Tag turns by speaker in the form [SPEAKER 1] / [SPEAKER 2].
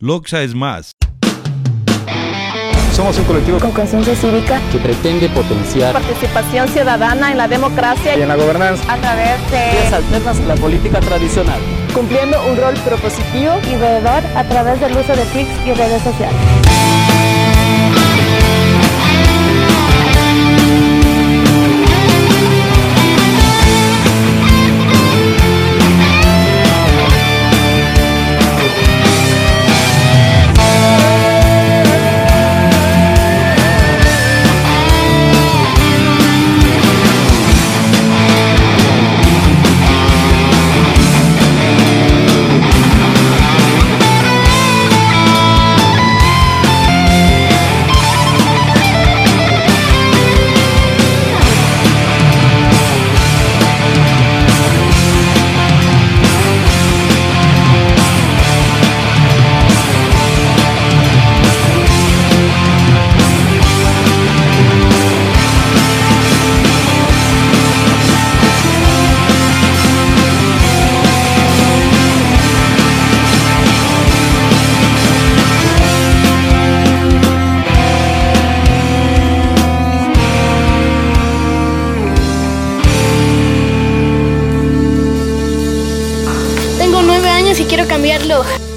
[SPEAKER 1] Loxa es más.
[SPEAKER 2] Somos un colectivo
[SPEAKER 3] con conciencia cívica
[SPEAKER 4] que pretende potenciar
[SPEAKER 5] participación ciudadana en la democracia
[SPEAKER 2] y en la gobernanza
[SPEAKER 5] a través de
[SPEAKER 4] vías alternas a la política tradicional,
[SPEAKER 5] cumpliendo un rol propositivo
[SPEAKER 3] y veedor a través del uso de TICs y redes sociales.
[SPEAKER 6] Quiero cambiarlo.